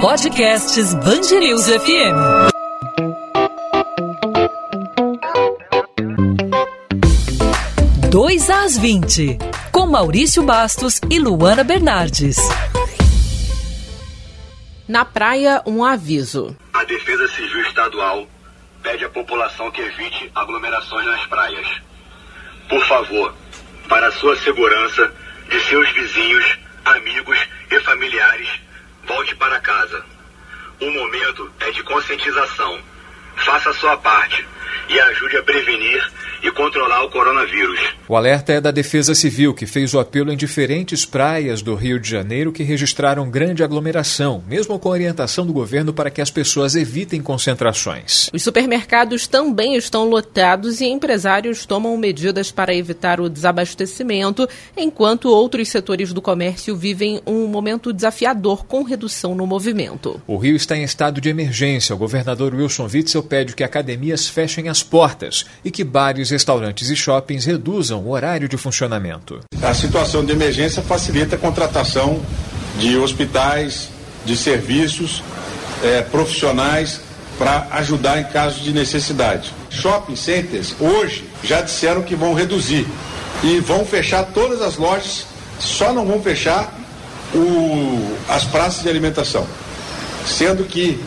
Podcasts Bangerils FM. Dois às 20, com Maurício Bastos e Luana Bernardes. Na praia, um aviso. A Defesa Civil Estadual pede à população que evite aglomerações nas praias. Por favor, para sua segurança, de seus vizinhos, amigos e familiares, volte para casa. O momento é de conscientização. Faça a sua parte e ajude a prevenir e controlar o coronavírus. O alerta é da Defesa Civil, que fez o apelo em diferentes praias do Rio de Janeiro que registraram grande aglomeração, mesmo com orientação do governo para que as pessoas evitem concentrações. Os supermercados também estão lotados e empresários tomam medidas para evitar o desabastecimento, enquanto outros setores do comércio vivem um momento desafiador com redução no movimento. O Rio está em estado de emergência. O governador Wilson Witzel pede que academias fechem as portas e que bares, restaurantes e shoppings reduzam o horário de funcionamento. A situação de emergência facilita a contratação de hospitais, de serviços eh, profissionais para ajudar em casos de necessidade. Shopping centers hoje já disseram que vão reduzir e vão fechar todas as lojas, só não vão fechar o, as praças de alimentação, sendo que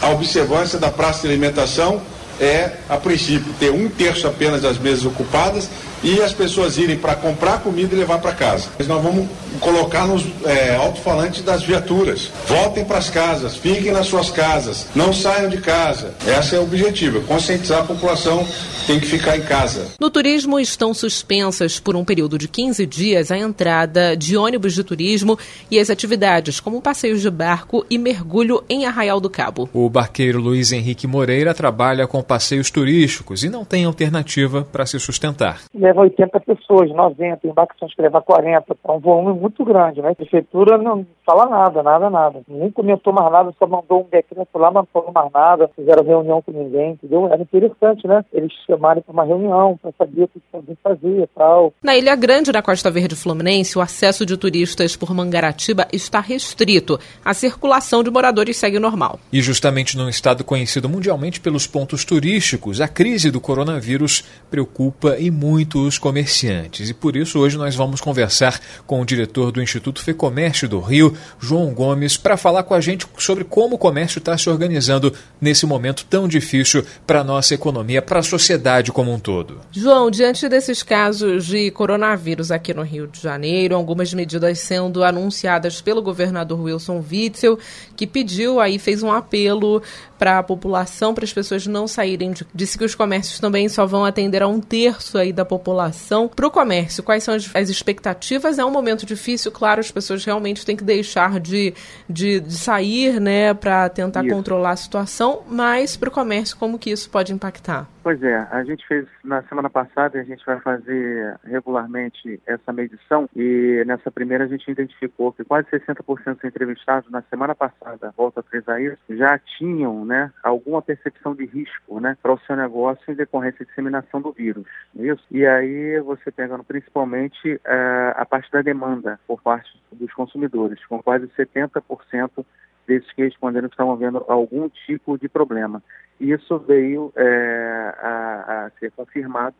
a observância da praça de alimentação é, a princípio, ter um terço apenas das mesas ocupadas e as pessoas irem para comprar comida e levar para casa. Mas nós vamos colocar nos é, alto-falantes das viaturas. Voltem para as casas, fiquem nas suas casas, não saiam de casa. Esse é o objetivo, conscientizar a população tem que ficar em casa. No turismo estão suspensas por um período de 15 dias a entrada de ônibus de turismo e as atividades como passeios de barco e mergulho em Arraial do Cabo. O barqueiro Luiz Henrique Moreira trabalha com passeios turísticos e não tem alternativa para se sustentar leva 80 pessoas, 90, embarcações que levam 40, é um volume muito grande, né? A prefeitura não fala nada, nada, nada. Nem comentou mais nada, só mandou um decreto lá, mas não falou mais nada, fizeram reunião com ninguém, entendeu? Era interessante, né? Eles chamarem para uma reunião para saber o que alguém fazia e tal. Na Ilha Grande, na Costa Verde Fluminense, o acesso de turistas por Mangaratiba está restrito. A circulação de moradores segue normal. E justamente num estado conhecido mundialmente pelos pontos turísticos, a crise do coronavírus preocupa e muito os comerciantes. E por isso hoje nós vamos conversar com o diretor do Instituto Fecomércio do Rio, João Gomes, para falar com a gente sobre como o comércio está se organizando nesse momento tão difícil para a nossa economia, para a sociedade como um todo. João, diante desses casos de coronavírus aqui no Rio de Janeiro, algumas medidas sendo anunciadas pelo governador Wilson Witzel, que pediu aí, fez um apelo para a população, para as pessoas não saírem. De, disse que os comércios também só vão atender a um terço aí da população. Para o comércio, quais são as, as, expectativas? É um momento difícil, claro, as pessoas realmente têm que deixar de, de, de sair, né, para tentar isso. controlar a situação, mas para o comércio, como que isso pode impactar? Pois é, a gente fez na semana passada e a gente vai fazer regularmente essa medição e nessa primeira a gente identificou que quase 60% dos entrevistados na semana passada, volta a frisar isso, já tinham né, alguma percepção de risco né, para o seu negócio em decorrência de disseminação do vírus. É isso? E aí você pegando principalmente uh, a parte da demanda por parte dos consumidores, com quase 70% desses que responderam que estavam vendo algum tipo de problema. E isso veio é, a, a, ser confirmado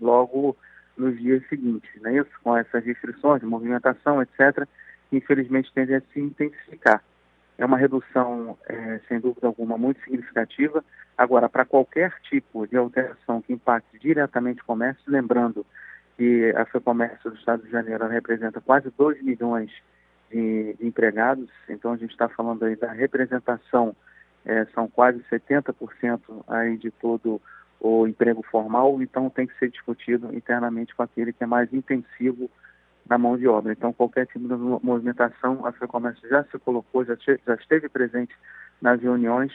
logo nos dias seguintes, né? isso, com essas restrições de movimentação, etc., que infelizmente tendem a se intensificar. É uma redução, é, sem dúvida alguma, muito significativa. Agora, para qualquer tipo de alteração que impacte diretamente o comércio, lembrando que a FEComércio do Estado de Janeiro representa quase 2 milhões de, de empregados, então a gente está falando aí da representação, é, são quase 70% aí de todo o emprego formal, então tem que ser discutido internamente com aquele que é mais intensivo na mão de obra. Então, qualquer tipo de movimentação, a FEComércio já se colocou, já, já esteve presente nas reuniões,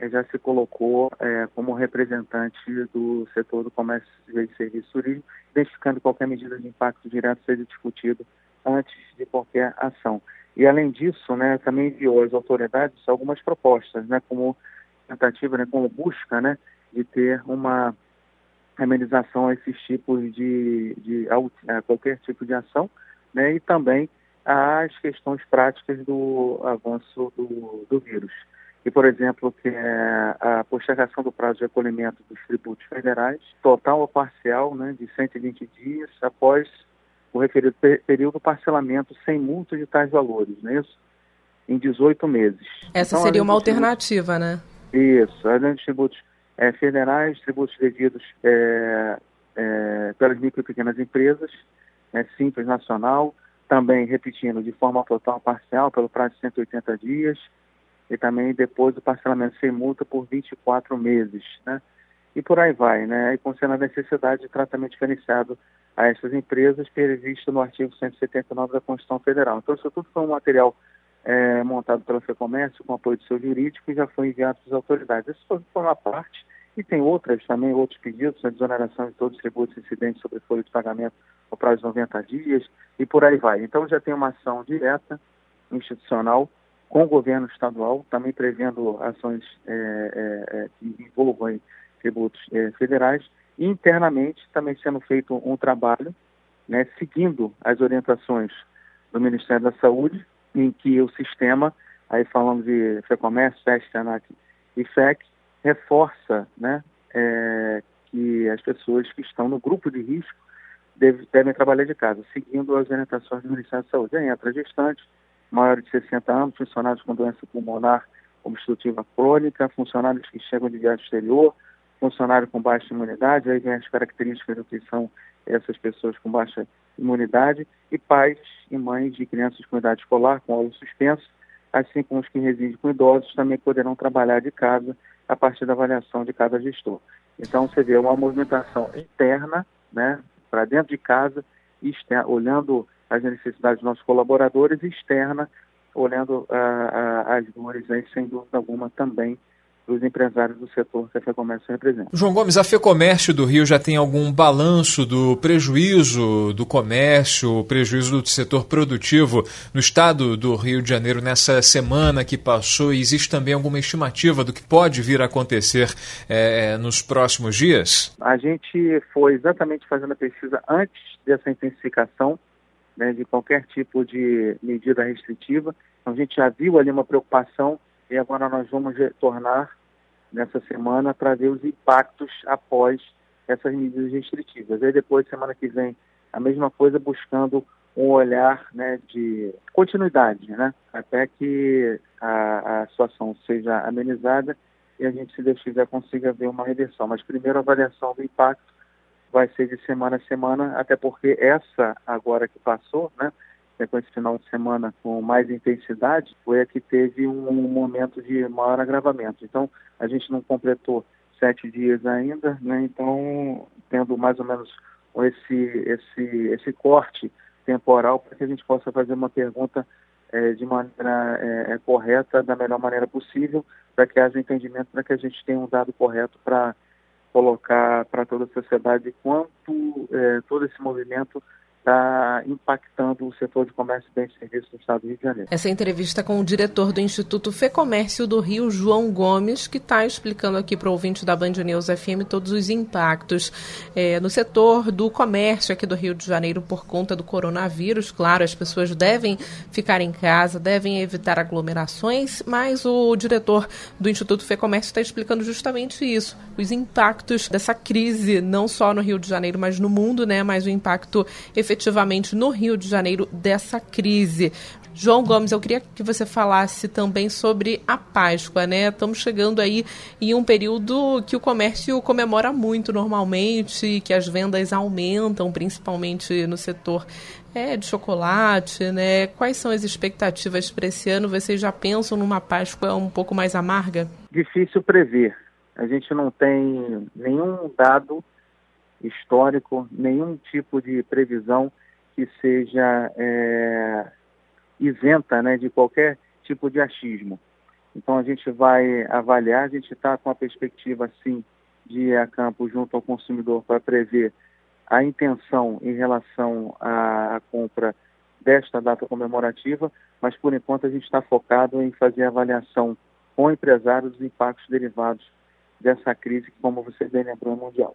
já se colocou é, como representante do setor do comércio e serviço turismo, identificando qualquer medida de impacto direto seja discutido antes de qualquer ação. E além disso, né, também enviou às autoridades algumas propostas, né, como tentativa, né, como busca, né, de ter uma amenização a esses tipos de, de a, qualquer tipo de ação, né, e também às questões práticas do avanço do, do vírus. E, por exemplo, que é a postergação do prazo de recolhimento dos tributos federais, total ou parcial, né, de 120 dias após o referido período parcelamento sem multa de tais valores, não é isso? Em 18 meses. Essa então, seria uma alternativa, né? Isso, além dos tributos é, federais, tributos devidos é, é, pelas micro e pequenas empresas, é, simples nacional, também repetindo de forma total parcial pelo prazo de 180 dias e também depois do parcelamento sem multa por 24 meses, né? E por aí vai, né? E concernendo a necessidade de tratamento diferenciado a essas empresas previsto no artigo 179 da Constituição Federal. Então, isso tudo foi um material é, montado pela FEComércio com apoio do seu jurídico e já foi enviado para as autoridades. Isso foi uma parte e tem outras também, outros pedidos, a desoneração de todos os tributos incidentes sobre folha de pagamento no prazo de 90 dias e por aí vai. Então já tem uma ação direta, institucional, com o governo estadual, também prevendo ações é, é, é que envolvam tributos é, federais e internamente também sendo feito um trabalho, né, seguindo as orientações do Ministério da Saúde, em que o sistema, aí falamos de FEComércio, FEST, ANAC e FEC, reforça né, é, que as pessoas que estão no grupo de risco deve, devem trabalhar de casa, seguindo as orientações do Ministério da Saúde. Aí entra gestantes, maiores de 60 anos, funcionários com doença pulmonar obstrutiva crônica, funcionários que chegam de viagem exterior, funcionário com baixa imunidade, aí vem as características do que são essas pessoas com baixa imunidade, e pais e mães de crianças com idade escolar, com aula suspenso, assim como os que residem com idosos, também poderão trabalhar de casa a partir da avaliação de cada gestor. Então, você vê uma movimentação interna, né, para dentro de casa, externa, olhando as necessidades dos nossos colaboradores, e externa, olhando uh, uh, as dores, aí, sem dúvida alguma, também dos empresários do setor que a FEComércio representa. João Gomes, a FEComércio do Rio já tem algum balanço do prejuízo do comércio, prejuízo do setor produtivo no estado do Rio de Janeiro nessa semana que passou? E existe também alguma estimativa do que pode vir a acontecer é, nos próximos dias? A gente foi exatamente fazendo a pesquisa antes dessa intensificação né, de qualquer tipo de medida restritiva. Então, a gente já viu ali uma preocupação e agora nós vamos retornar nessa semana para ver os impactos após essas medidas restritivas. Aí depois, semana que vem, a mesma coisa, buscando um olhar né, de continuidade, né, até que a, a situação seja amenizada e a gente, se Deus quiser, consiga ver uma reversão. Mas primeiro a avaliação do impacto vai ser de semana a semana, até porque essa agora que passou, né, esse final de semana com mais intensidade, foi a que teve um, um momento de maior agravamento. Então, a gente não completou sete dias ainda, né? então, tendo mais ou menos esse, esse, esse corte temporal para que a gente possa fazer uma pergunta é, de maneira é, é correta, da melhor maneira possível, para que haja entendimento, para que a gente tenha um dado correto para colocar para toda a sociedade quanto é, todo esse movimento está impactando o setor de comércio bens e serviços no estado do Rio de Janeiro. Essa entrevista com o diretor do Instituto Fecomércio do Rio, João Gomes, que está explicando aqui para o ouvinte da Band News FM todos os impactos é, no setor do comércio aqui do Rio de Janeiro por conta do coronavírus. Claro, as pessoas devem ficar em casa, devem evitar aglomerações, mas o diretor do Instituto Fecomércio está explicando justamente isso, os impactos dessa crise, não só no Rio de Janeiro, mas no mundo, né? Mas o impacto efetivo efetivamente no Rio de Janeiro dessa crise. João Gomes, eu queria que você falasse também sobre a Páscoa, né? Estamos chegando aí em um período que o comércio comemora muito normalmente, que as vendas aumentam, principalmente no setor é, de chocolate, né? Quais são as expectativas para esse ano? Vocês já pensam numa Páscoa um pouco mais amarga? Difícil prever. A gente não tem nenhum dado histórico, nenhum tipo de previsão que seja é, isenta né, de qualquer tipo de achismo. Então a gente vai avaliar, a gente está com a perspectiva sim de ir a campo junto ao consumidor para prever a intenção em relação à, à compra desta data comemorativa, mas por enquanto a gente está focado em fazer a avaliação com empresários dos impactos derivados dessa crise como você bem lembrou, é mundial.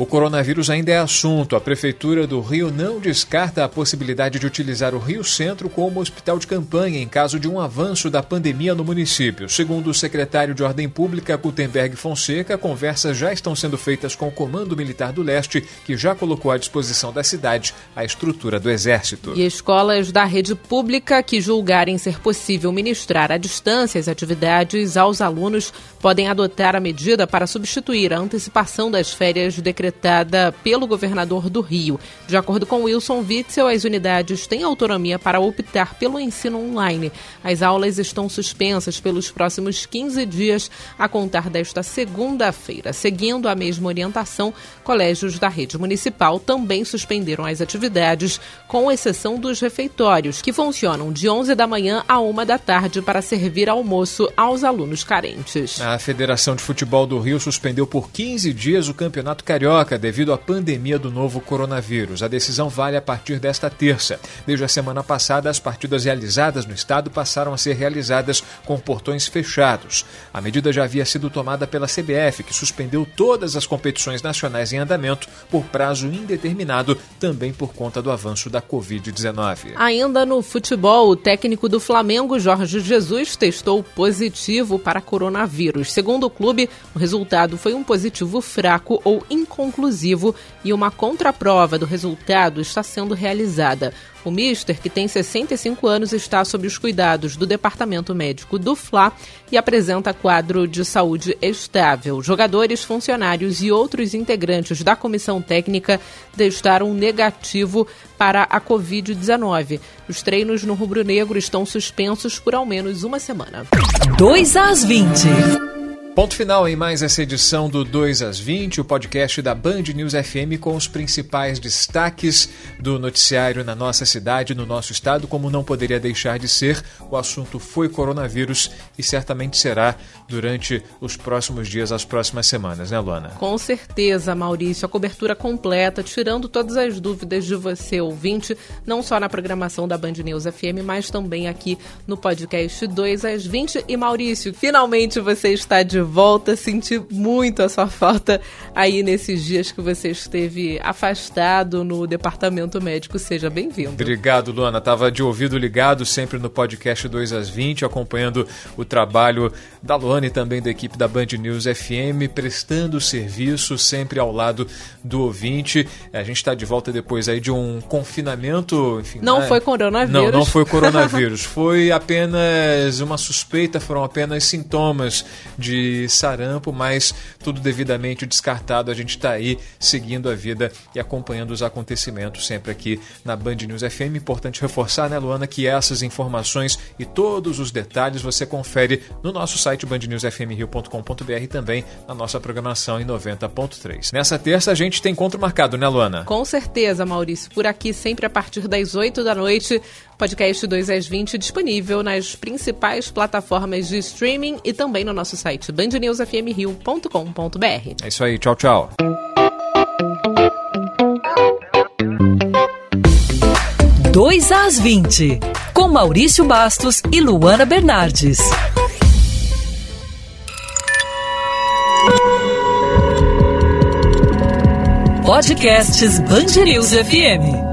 O coronavírus ainda é assunto. A Prefeitura do Rio não descarta a possibilidade de utilizar o Rio Centro como hospital de campanha em caso de um avanço da pandemia no município. Segundo o secretário de Ordem Pública, Gutenberg Fonseca, conversas já estão sendo feitas com o Comando Militar do Leste, que já colocou à disposição da cidade a estrutura do Exército. E escolas da rede pública que julgarem ser possível ministrar à distância as atividades aos alunos podem adotar a medida para substituir a antecipação das férias decretada pelo governador do Rio. De acordo com Wilson Witzel, as unidades têm autonomia para optar pelo ensino online. As aulas estão suspensas pelos próximos 15 dias, a contar desta segunda-feira. Seguindo a mesma orientação, colégios da rede municipal também suspenderam as atividades, com exceção dos refeitórios, que funcionam de 11 da manhã a 1 da tarde para servir almoço aos alunos carentes. A Federação de Futebol do Rio suspendeu por 15 dias o Campeonato Carioca devido à pandemia do novo coronavírus. A decisão vale a partir desta terça. Desde a semana passada, as partidas realizadas no estado passaram a ser realizadas com portões fechados. A medida já havia sido tomada pela CBF, que suspendeu todas as competições nacionais em andamento por prazo indeterminado, também por conta do avanço da Covid-19. Ainda no futebol, o técnico do Flamengo, Jorge Jesus, testou positivo para coronavírus. Segundo o clube, o resultado foi um positivo fraco ou inconclusivo e uma contraprova do resultado está sendo realizada. O Mister, que tem 65 anos, está sob os cuidados do Departamento Médico do Fla e apresenta quadro de saúde estável. Jogadores, funcionários e outros integrantes da comissão técnica testaram negativo para a Covid-19. Os treinos no rubro-negro estão suspensos por ao menos uma semana. 2 às 20. Ponto final em mais essa edição do 2 às 20, o podcast da Band News FM com os principais destaques do noticiário na nossa cidade, no nosso estado, como não poderia deixar de ser. O assunto foi coronavírus e certamente será durante os próximos dias, as próximas semanas, né, Luana? Com certeza, Maurício. A cobertura completa, tirando todas as dúvidas de você, ouvinte, não só na programação da Band News FM, mas também aqui no podcast 2 às 20. E Maurício, finalmente você está de volta. Senti muito a sua falta aí nesses dias que você esteve afastado no departamento médico. Seja bem-vindo. Obrigado, Luana. Tava de ouvido ligado sempre no podcast 2 às 20, acompanhando o trabalho da Luana e também da equipe da Band News FM, prestando serviço sempre ao lado do ouvinte. A gente está de volta depois aí de um confinamento. Enfim, não né? foi coronavírus. Não, não foi coronavírus. foi apenas uma suspeita, foram apenas sintomas de sarampo, mas tudo devidamente descartado. A gente está aí seguindo a vida e acompanhando os acontecimentos sempre aqui na Band News FM. Importante reforçar, né, Luana, que essas informações e todos os detalhes você confere no nosso site bandnewsfmrio.com.br e também na nossa programação em 90.3. Nessa terça a gente tem encontro marcado, né, Luana? Com certeza, Maurício. Por aqui sempre a partir das 8 da noite. Podcast 2 às 20 disponível nas principais plataformas de streaming e também no nosso site bandnewsfmrio.com.br. É isso aí, tchau, tchau. Dois às 20, com Maurício Bastos e Luana Bernardes. Podcasts Band News FM.